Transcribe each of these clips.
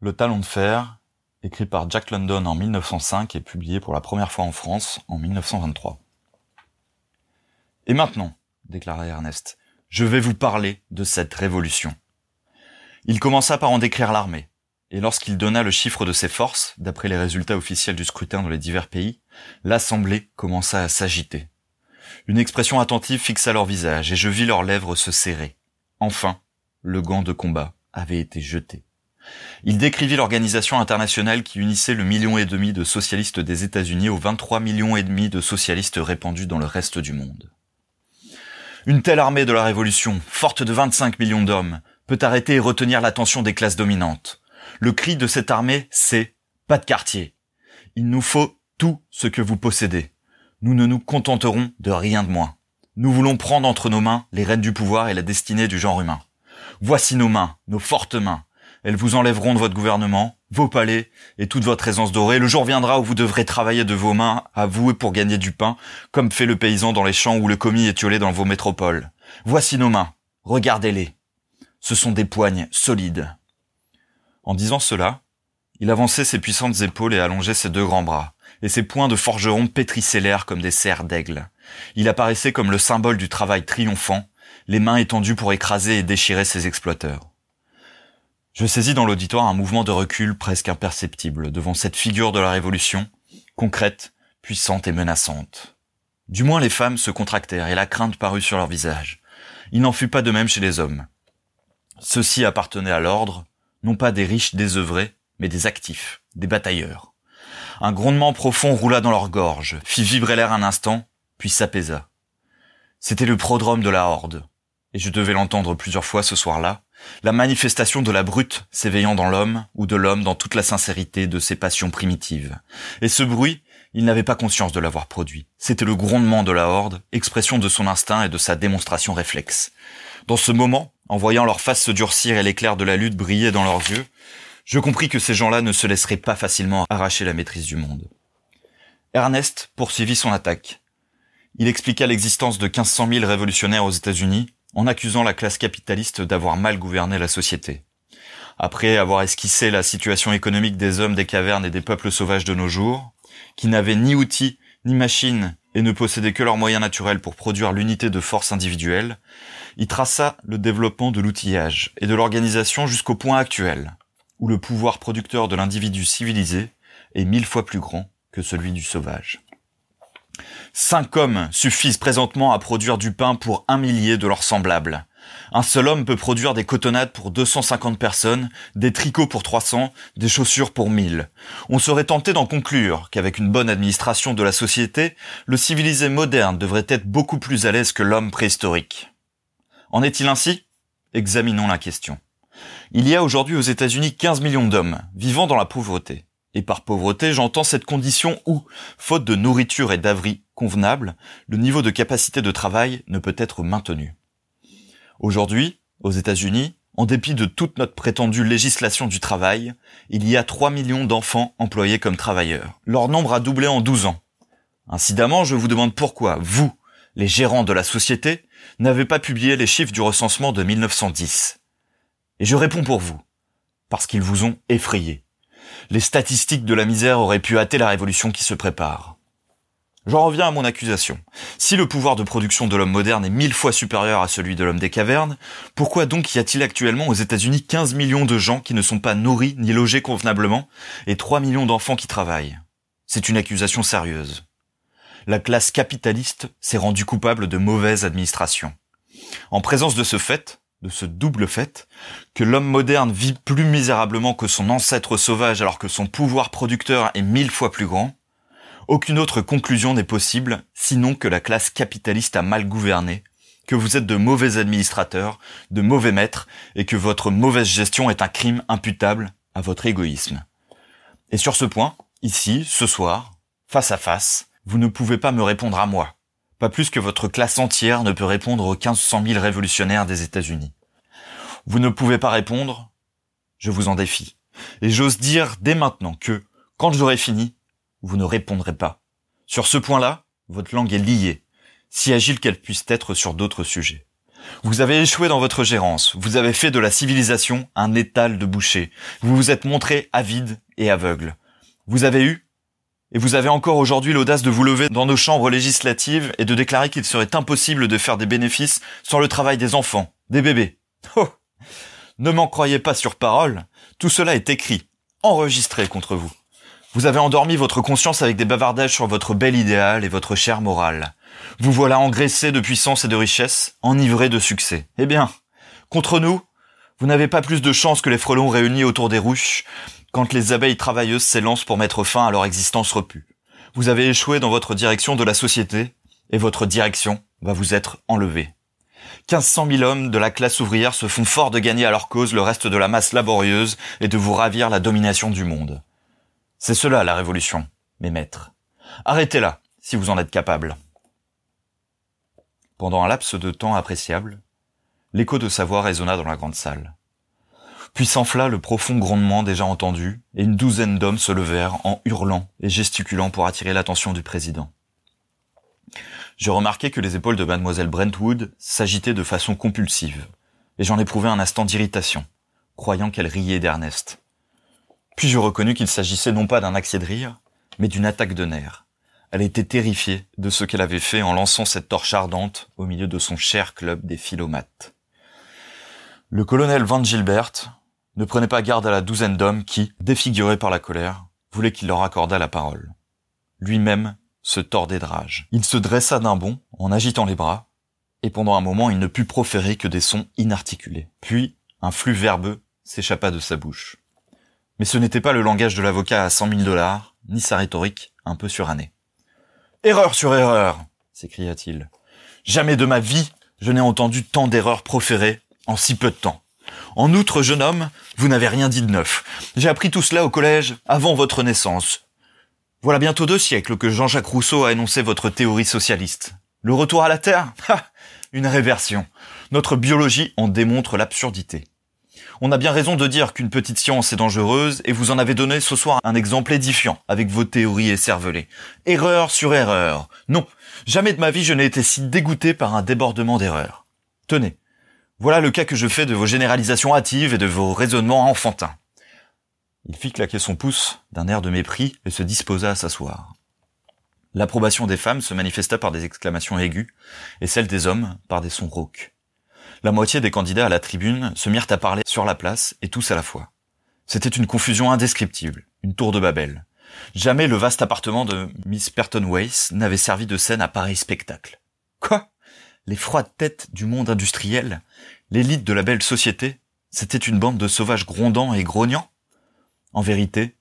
Le Talon de Fer, écrit par Jack London en 1905 et publié pour la première fois en France en 1923. Et maintenant, déclara Ernest, je vais vous parler de cette révolution. Il commença par en décrire l'armée, et lorsqu'il donna le chiffre de ses forces, d'après les résultats officiels du scrutin dans les divers pays, l'Assemblée commença à s'agiter. Une expression attentive fixa leur visage, et je vis leurs lèvres se serrer. Enfin, le gant de combat avait été jeté. Il décrivit l'organisation internationale qui unissait le million et demi de socialistes des États-Unis aux 23 millions et demi de socialistes répandus dans le reste du monde. Une telle armée de la Révolution, forte de 25 millions d'hommes, peut arrêter et retenir l'attention des classes dominantes. Le cri de cette armée, c'est pas de quartier. Il nous faut tout ce que vous possédez. Nous ne nous contenterons de rien de moins. Nous voulons prendre entre nos mains les rênes du pouvoir et la destinée du genre humain. Voici nos mains, nos fortes mains. Elles vous enlèveront de votre gouvernement, vos palais et toute votre aisance dorée. Le jour viendra où vous devrez travailler de vos mains à vous et pour gagner du pain, comme fait le paysan dans les champs ou le commis étiolé dans vos métropoles. Voici nos mains. Regardez-les. Ce sont des poignes solides. En disant cela, il avançait ses puissantes épaules et allongeait ses deux grands bras, et ses poings de forgeron pétrissaient l'air comme des serres d'aigle. Il apparaissait comme le symbole du travail triomphant, les mains étendues pour écraser et déchirer ses exploiteurs. Je saisis dans l'auditoire un mouvement de recul presque imperceptible devant cette figure de la Révolution, concrète, puissante et menaçante. Du moins les femmes se contractèrent et la crainte parut sur leur visage. Il n'en fut pas de même chez les hommes. Ceux-ci appartenaient à l'ordre, non pas des riches désœuvrés, mais des actifs, des batailleurs. Un grondement profond roula dans leur gorge, fit vibrer l'air un instant, puis s'apaisa. C'était le prodrome de la horde, et je devais l'entendre plusieurs fois ce soir-là, la manifestation de la brute s'éveillant dans l'homme, ou de l'homme dans toute la sincérité de ses passions primitives. Et ce bruit, il n'avait pas conscience de l'avoir produit. C'était le grondement de la horde, expression de son instinct et de sa démonstration réflexe. Dans ce moment, en voyant leurs faces se durcir et l'éclair de la lutte briller dans leurs yeux, je compris que ces gens-là ne se laisseraient pas facilement arracher la maîtrise du monde. Ernest poursuivit son attaque. Il expliqua l'existence de 1500 000 révolutionnaires aux États-Unis en accusant la classe capitaliste d'avoir mal gouverné la société. Après avoir esquissé la situation économique des hommes des cavernes et des peuples sauvages de nos jours, qui n'avaient ni outils ni machines et ne possédaient que leurs moyens naturels pour produire l'unité de force individuelle, il traça le développement de l'outillage et de l'organisation jusqu'au point actuel, où le pouvoir producteur de l'individu civilisé est mille fois plus grand que celui du sauvage. Cinq hommes suffisent présentement à produire du pain pour un millier de leurs semblables. Un seul homme peut produire des cotonnades pour 250 personnes, des tricots pour 300, des chaussures pour 1000. On serait tenté d'en conclure qu'avec une bonne administration de la société, le civilisé moderne devrait être beaucoup plus à l'aise que l'homme préhistorique. En est-il ainsi? Examinons la question. Il y a aujourd'hui aux États-Unis 15 millions d'hommes vivant dans la pauvreté. Et par pauvreté, j'entends cette condition où, faute de nourriture et d'abri convenables, le niveau de capacité de travail ne peut être maintenu. Aujourd'hui, aux États-Unis, en dépit de toute notre prétendue législation du travail, il y a 3 millions d'enfants employés comme travailleurs. Leur nombre a doublé en 12 ans. Incidemment, je vous demande pourquoi, vous, les gérants de la société, n'avez pas publié les chiffres du recensement de 1910. Et je réponds pour vous. Parce qu'ils vous ont effrayé les statistiques de la misère auraient pu hâter la révolution qui se prépare. J'en reviens à mon accusation. Si le pouvoir de production de l'homme moderne est mille fois supérieur à celui de l'homme des cavernes, pourquoi donc y a-t-il actuellement aux États-Unis 15 millions de gens qui ne sont pas nourris ni logés convenablement et 3 millions d'enfants qui travaillent? C'est une accusation sérieuse. La classe capitaliste s'est rendue coupable de mauvaise administration. En présence de ce fait, de ce double fait, que l'homme moderne vit plus misérablement que son ancêtre sauvage alors que son pouvoir producteur est mille fois plus grand, aucune autre conclusion n'est possible sinon que la classe capitaliste a mal gouverné, que vous êtes de mauvais administrateurs, de mauvais maîtres, et que votre mauvaise gestion est un crime imputable à votre égoïsme. Et sur ce point, ici, ce soir, face à face, vous ne pouvez pas me répondre à moi, pas plus que votre classe entière ne peut répondre aux 1500 000 révolutionnaires des États-Unis. Vous ne pouvez pas répondre, je vous en défie. Et j'ose dire dès maintenant que, quand j'aurai fini, vous ne répondrez pas. Sur ce point-là, votre langue est liée, si agile qu'elle puisse être sur d'autres sujets. Vous avez échoué dans votre gérance, vous avez fait de la civilisation un étal de boucher, vous vous êtes montré avide et aveugle. Vous avez eu, et vous avez encore aujourd'hui l'audace de vous lever dans nos chambres législatives et de déclarer qu'il serait impossible de faire des bénéfices sans le travail des enfants, des bébés. Ne m'en croyez pas sur parole, tout cela est écrit, enregistré contre vous. Vous avez endormi votre conscience avec des bavardages sur votre bel idéal et votre chair morale. Vous voilà engraissé de puissance et de richesse, enivré de succès. Eh bien, contre nous, vous n'avez pas plus de chance que les frelons réunis autour des ruches quand les abeilles travailleuses s'élancent pour mettre fin à leur existence repue. Vous avez échoué dans votre direction de la société, et votre direction va vous être enlevée. 1500 000 hommes de la classe ouvrière se font fort de gagner à leur cause le reste de la masse laborieuse et de vous ravir la domination du monde. C'est cela la révolution, mes maîtres. Arrêtez-la, si vous en êtes capable. Pendant un laps de temps appréciable, l'écho de sa voix résonna dans la grande salle. Puis s'enfla le profond grondement déjà entendu, et une douzaine d'hommes se levèrent en hurlant et gesticulant pour attirer l'attention du président. Je remarquai que les épaules de mademoiselle Brentwood s'agitaient de façon compulsive, et j'en éprouvai un instant d'irritation, croyant qu'elle riait d'Ernest. Puis je reconnus qu'il s'agissait non pas d'un accès de rire, mais d'une attaque de nerfs. Elle était terrifiée de ce qu'elle avait fait en lançant cette torche ardente au milieu de son cher club des philomates. Le colonel Van Gilbert ne prenait pas garde à la douzaine d'hommes qui, défigurés par la colère, voulaient qu'il leur accordât la parole. Lui-même se tordait de rage. Il se dressa d'un bond en agitant les bras, et pendant un moment il ne put proférer que des sons inarticulés. Puis un flux verbeux s'échappa de sa bouche. Mais ce n'était pas le langage de l'avocat à cent mille dollars, ni sa rhétorique un peu surannée. Erreur sur erreur, s'écria-t-il. Jamais de ma vie je n'ai entendu tant d'erreurs proférées en si peu de temps. En outre, jeune homme, vous n'avez rien dit de neuf. J'ai appris tout cela au collège avant votre naissance. Voilà bientôt deux siècles que Jean-Jacques Rousseau a énoncé votre théorie socialiste. Le retour à la Terre? Une réversion. Notre biologie en démontre l'absurdité. On a bien raison de dire qu'une petite science est dangereuse, et vous en avez donné ce soir un exemple édifiant avec vos théories écervelées. Erreur sur erreur. Non, jamais de ma vie je n'ai été si dégoûté par un débordement d'erreurs. Tenez, voilà le cas que je fais de vos généralisations hâtives et de vos raisonnements enfantins. Il fit claquer son pouce d'un air de mépris et se disposa à s'asseoir. L'approbation des femmes se manifesta par des exclamations aiguës et celle des hommes par des sons rauques. La moitié des candidats à la tribune se mirent à parler sur la place et tous à la fois. C'était une confusion indescriptible, une tour de Babel. Jamais le vaste appartement de Miss Perton Weiss n'avait servi de scène à pareil spectacle. Quoi? Les froides têtes du monde industriel, l'élite de la belle société, c'était une bande de sauvages grondants et grognants? En vérité,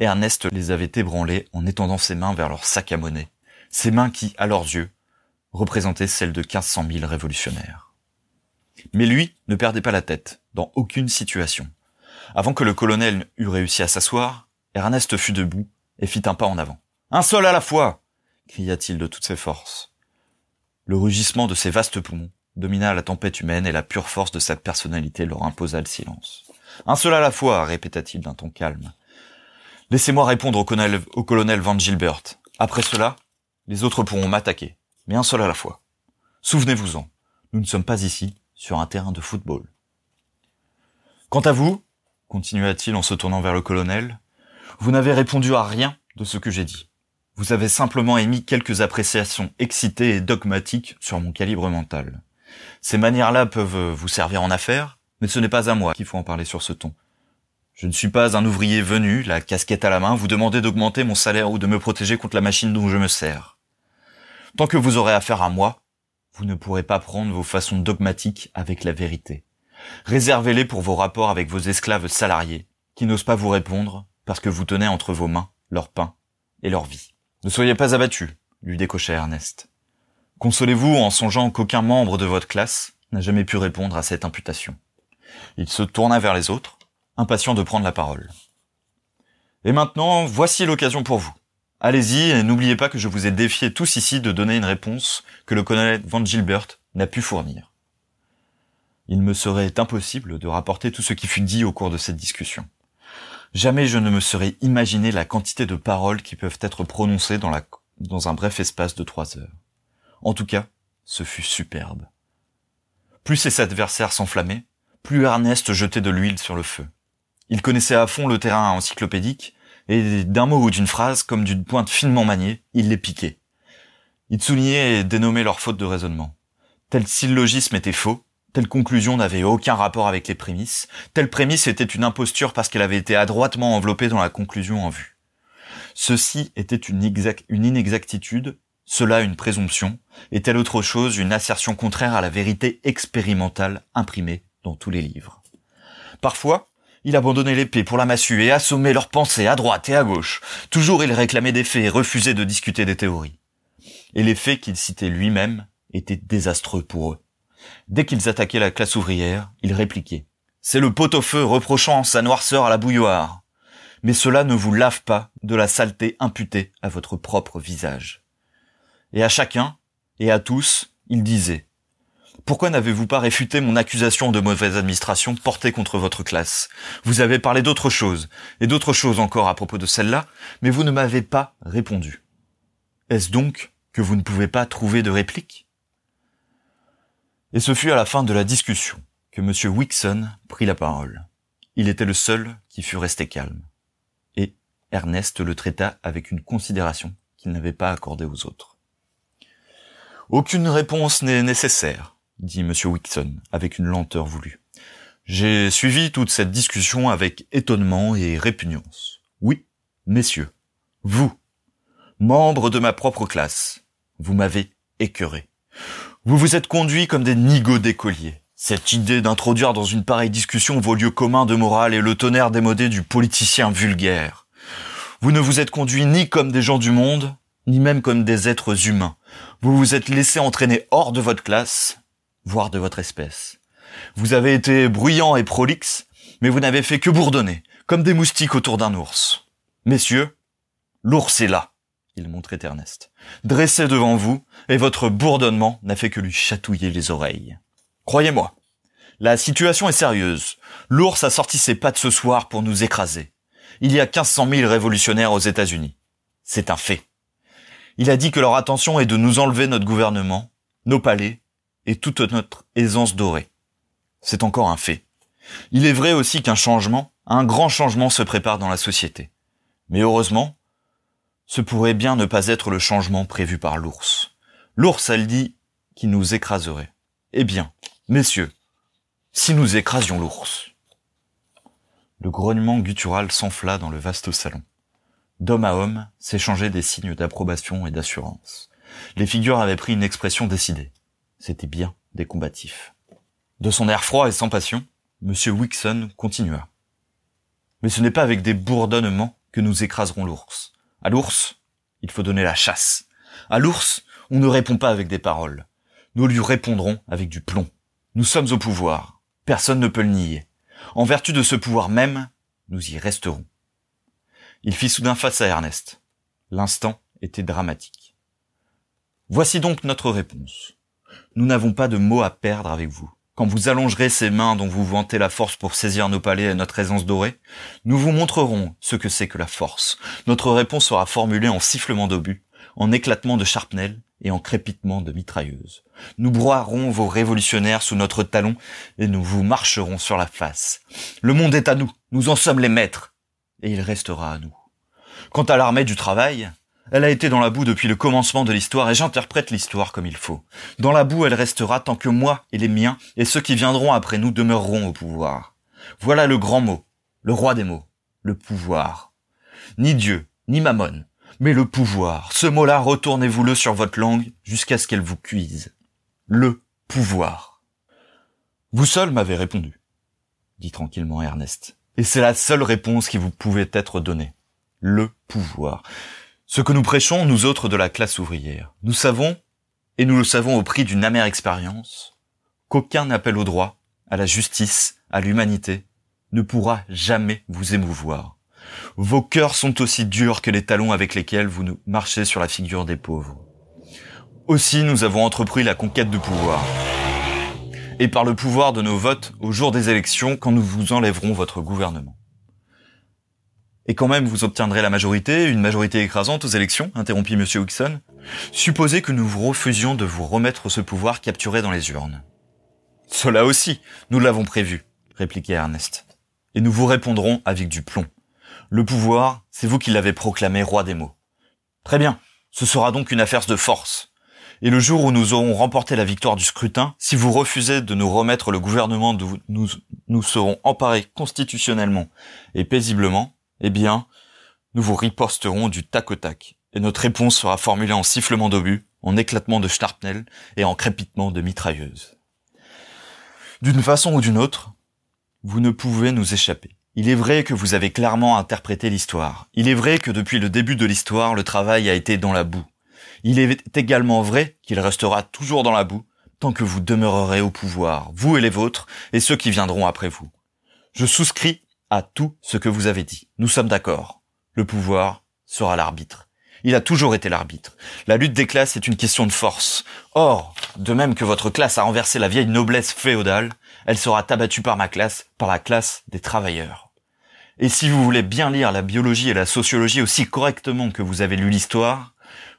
Ernest les avait ébranlés en étendant ses mains vers leur sac à monnaie, ses mains qui, à leurs yeux, représentaient celles de 1500 000 révolutionnaires. Mais lui ne perdait pas la tête, dans aucune situation. Avant que le colonel eût réussi à s'asseoir, Ernest fut debout et fit un pas en avant. Un seul à la fois cria-t-il de toutes ses forces. Le rugissement de ses vastes poumons domina la tempête humaine et la pure force de sa personnalité leur imposa le silence. Un seul à la fois, répéta-t-il d'un ton calme. Laissez-moi répondre au colonel, Van Gilbert. Après cela, les autres pourront m'attaquer, mais un seul à la fois. Souvenez-vous-en, nous ne sommes pas ici sur un terrain de football. Quant à vous, continua-t-il en se tournant vers le colonel, vous n'avez répondu à rien de ce que j'ai dit. Vous avez simplement émis quelques appréciations excitées et dogmatiques sur mon calibre mental. Ces manières-là peuvent vous servir en affaires, mais ce n'est pas à moi qu'il faut en parler sur ce ton. Je ne suis pas un ouvrier venu, la casquette à la main, vous demander d'augmenter mon salaire ou de me protéger contre la machine dont je me sers. Tant que vous aurez affaire à moi, vous ne pourrez pas prendre vos façons dogmatiques avec la vérité. Réservez-les pour vos rapports avec vos esclaves salariés, qui n'osent pas vous répondre parce que vous tenez entre vos mains leur pain et leur vie. Ne soyez pas abattu, lui décocha Ernest. Consolez-vous en songeant qu'aucun membre de votre classe n'a jamais pu répondre à cette imputation. Il se tourna vers les autres, impatient de prendre la parole. Et maintenant, voici l'occasion pour vous. Allez-y et n'oubliez pas que je vous ai défié tous ici de donner une réponse que le colonel Van Gilbert n'a pu fournir. Il me serait impossible de rapporter tout ce qui fut dit au cours de cette discussion. Jamais je ne me serais imaginé la quantité de paroles qui peuvent être prononcées dans, dans un bref espace de trois heures. En tout cas, ce fut superbe. Plus ses adversaires s'enflammaient, plus Ernest jetait de l'huile sur le feu. Il connaissait à fond le terrain encyclopédique, et d'un mot ou d'une phrase, comme d'une pointe finement maniée, il les piquait. Il soulignait et dénommait leurs fautes de raisonnement. Tel syllogisme était faux, telle conclusion n'avait aucun rapport avec les prémices, telle prémisse était une imposture parce qu'elle avait été adroitement enveloppée dans la conclusion en vue. Ceci était une, une inexactitude, cela une présomption, et telle autre chose une assertion contraire à la vérité expérimentale imprimée dans tous les livres. Parfois, il abandonnait l'épée pour la massue et assommait leurs pensées à droite et à gauche. Toujours il réclamait des faits et refusait de discuter des théories. Et les faits qu'il citait lui-même étaient désastreux pour eux. Dès qu'ils attaquaient la classe ouvrière, il répliquait. C'est le pot-au-feu reprochant sa noirceur à la bouilloire. Mais cela ne vous lave pas de la saleté imputée à votre propre visage. Et à chacun, et à tous, il disait, pourquoi n'avez-vous pas réfuté mon accusation de mauvaise administration portée contre votre classe? Vous avez parlé d'autre chose, et d'autres choses encore à propos de celle-là, mais vous ne m'avez pas répondu. Est-ce donc que vous ne pouvez pas trouver de réplique? Et ce fut à la fin de la discussion que M. Wixon prit la parole. Il était le seul qui fut resté calme. Et Ernest le traita avec une considération qu'il n'avait pas accordée aux autres. Aucune réponse n'est nécessaire, dit M. Wixon, avec une lenteur voulue. J'ai suivi toute cette discussion avec étonnement et répugnance. Oui, messieurs, vous, membres de ma propre classe, vous m'avez écœuré. Vous vous êtes conduits comme des nigauds d'écoliers. Cette idée d'introduire dans une pareille discussion vos lieux communs de morale et le tonnerre démodé du politicien vulgaire. Vous ne vous êtes conduits ni comme des gens du monde, ni même comme des êtres humains. Vous vous êtes laissé entraîner hors de votre classe, voire de votre espèce. Vous avez été bruyant et prolixe, mais vous n'avez fait que bourdonner, comme des moustiques autour d'un ours. Messieurs, l'ours est là, il montrait Ernest, dressé devant vous, et votre bourdonnement n'a fait que lui chatouiller les oreilles. Croyez-moi, la situation est sérieuse. L'ours a sorti ses pattes ce soir pour nous écraser. Il y a 1500 000 révolutionnaires aux États-Unis. C'est un fait. Il a dit que leur attention est de nous enlever notre gouvernement, nos palais et toute notre aisance dorée. C'est encore un fait. Il est vrai aussi qu'un changement, un grand changement se prépare dans la société. Mais heureusement, ce pourrait bien ne pas être le changement prévu par l'ours. L'ours, elle dit, qui nous écraserait. Eh bien, messieurs, si nous écrasions l'ours. Le grognement guttural s'enfla dans le vaste salon. D'homme à homme s'échangeaient des signes d'approbation et d'assurance. Les figures avaient pris une expression décidée c'était bien des combatifs. De son air froid et sans passion, M. Wixon continua. Mais ce n'est pas avec des bourdonnements que nous écraserons l'ours. À l'ours, il faut donner la chasse. À l'ours, on ne répond pas avec des paroles. Nous lui répondrons avec du plomb. Nous sommes au pouvoir. Personne ne peut le nier. En vertu de ce pouvoir même, nous y resterons. Il fit soudain face à Ernest. L'instant était dramatique. Voici donc notre réponse. Nous n'avons pas de mots à perdre avec vous. Quand vous allongerez ces mains dont vous vantez la force pour saisir nos palais et notre aisance dorée, nous vous montrerons ce que c'est que la force. Notre réponse sera formulée en sifflement d'obus, en éclatement de charpnel et en crépitement de mitrailleuses. Nous broierons vos révolutionnaires sous notre talon et nous vous marcherons sur la face. Le monde est à nous, nous en sommes les maîtres, et il restera à nous. Quant à l'armée du travail, elle a été dans la boue depuis le commencement de l'histoire et j'interprète l'histoire comme il faut. Dans la boue, elle restera tant que moi et les miens et ceux qui viendront après nous demeureront au pouvoir. Voilà le grand mot, le roi des mots, le pouvoir. Ni Dieu, ni Mammon, mais le pouvoir. Ce mot-là, retournez-vous-le sur votre langue jusqu'à ce qu'elle vous cuise. Le pouvoir. Vous seul m'avez répondu, dit tranquillement Ernest. Et c'est la seule réponse qui vous pouvait être donnée. Le pouvoir. Ce que nous prêchons, nous autres de la classe ouvrière, nous savons, et nous le savons au prix d'une amère expérience, qu'aucun appel au droit, à la justice, à l'humanité, ne pourra jamais vous émouvoir. Vos cœurs sont aussi durs que les talons avec lesquels vous marchez sur la figure des pauvres. Aussi nous avons entrepris la conquête de pouvoir. Et par le pouvoir de nos votes au jour des élections quand nous vous enlèverons votre gouvernement. Et quand même, vous obtiendrez la majorité, une majorité écrasante aux élections, interrompit M. Wilson. Supposez que nous vous refusions de vous remettre ce pouvoir capturé dans les urnes. Cela aussi, nous l'avons prévu, répliquait Ernest. Et nous vous répondrons avec du plomb. Le pouvoir, c'est vous qui l'avez proclamé roi des mots. Très bien, ce sera donc une affaire de force. Et le jour où nous aurons remporté la victoire du scrutin, si vous refusez de nous remettre le gouvernement nous, nous serons emparés constitutionnellement et paisiblement, eh bien, nous vous riposterons du tac au tac. Et notre réponse sera formulée en sifflement d'obus, en éclatement de schnarpnel et en crépitement de mitrailleuse. D'une façon ou d'une autre, vous ne pouvez nous échapper. Il est vrai que vous avez clairement interprété l'histoire. Il est vrai que depuis le début de l'histoire, le travail a été dans la boue. Il est également vrai qu'il restera toujours dans la boue tant que vous demeurerez au pouvoir, vous et les vôtres, et ceux qui viendront après vous. Je souscris à tout ce que vous avez dit. Nous sommes d'accord. Le pouvoir sera l'arbitre. Il a toujours été l'arbitre. La lutte des classes est une question de force. Or, de même que votre classe a renversé la vieille noblesse féodale, elle sera abattue par ma classe, par la classe des travailleurs. Et si vous voulez bien lire la biologie et la sociologie aussi correctement que vous avez lu l'histoire,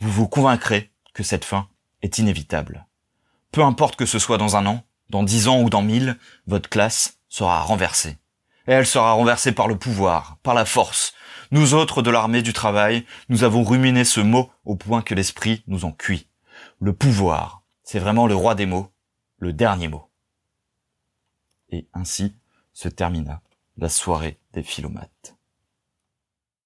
vous vous convaincrez que cette fin est inévitable. Peu importe que ce soit dans un an, dans dix ans ou dans mille, votre classe sera renversée. Et elle sera renversée par le pouvoir, par la force. Nous autres de l'armée du travail, nous avons ruminé ce mot au point que l'esprit nous en cuit. Le pouvoir, c'est vraiment le roi des mots, le dernier mot. Et ainsi se termina la soirée des philomates.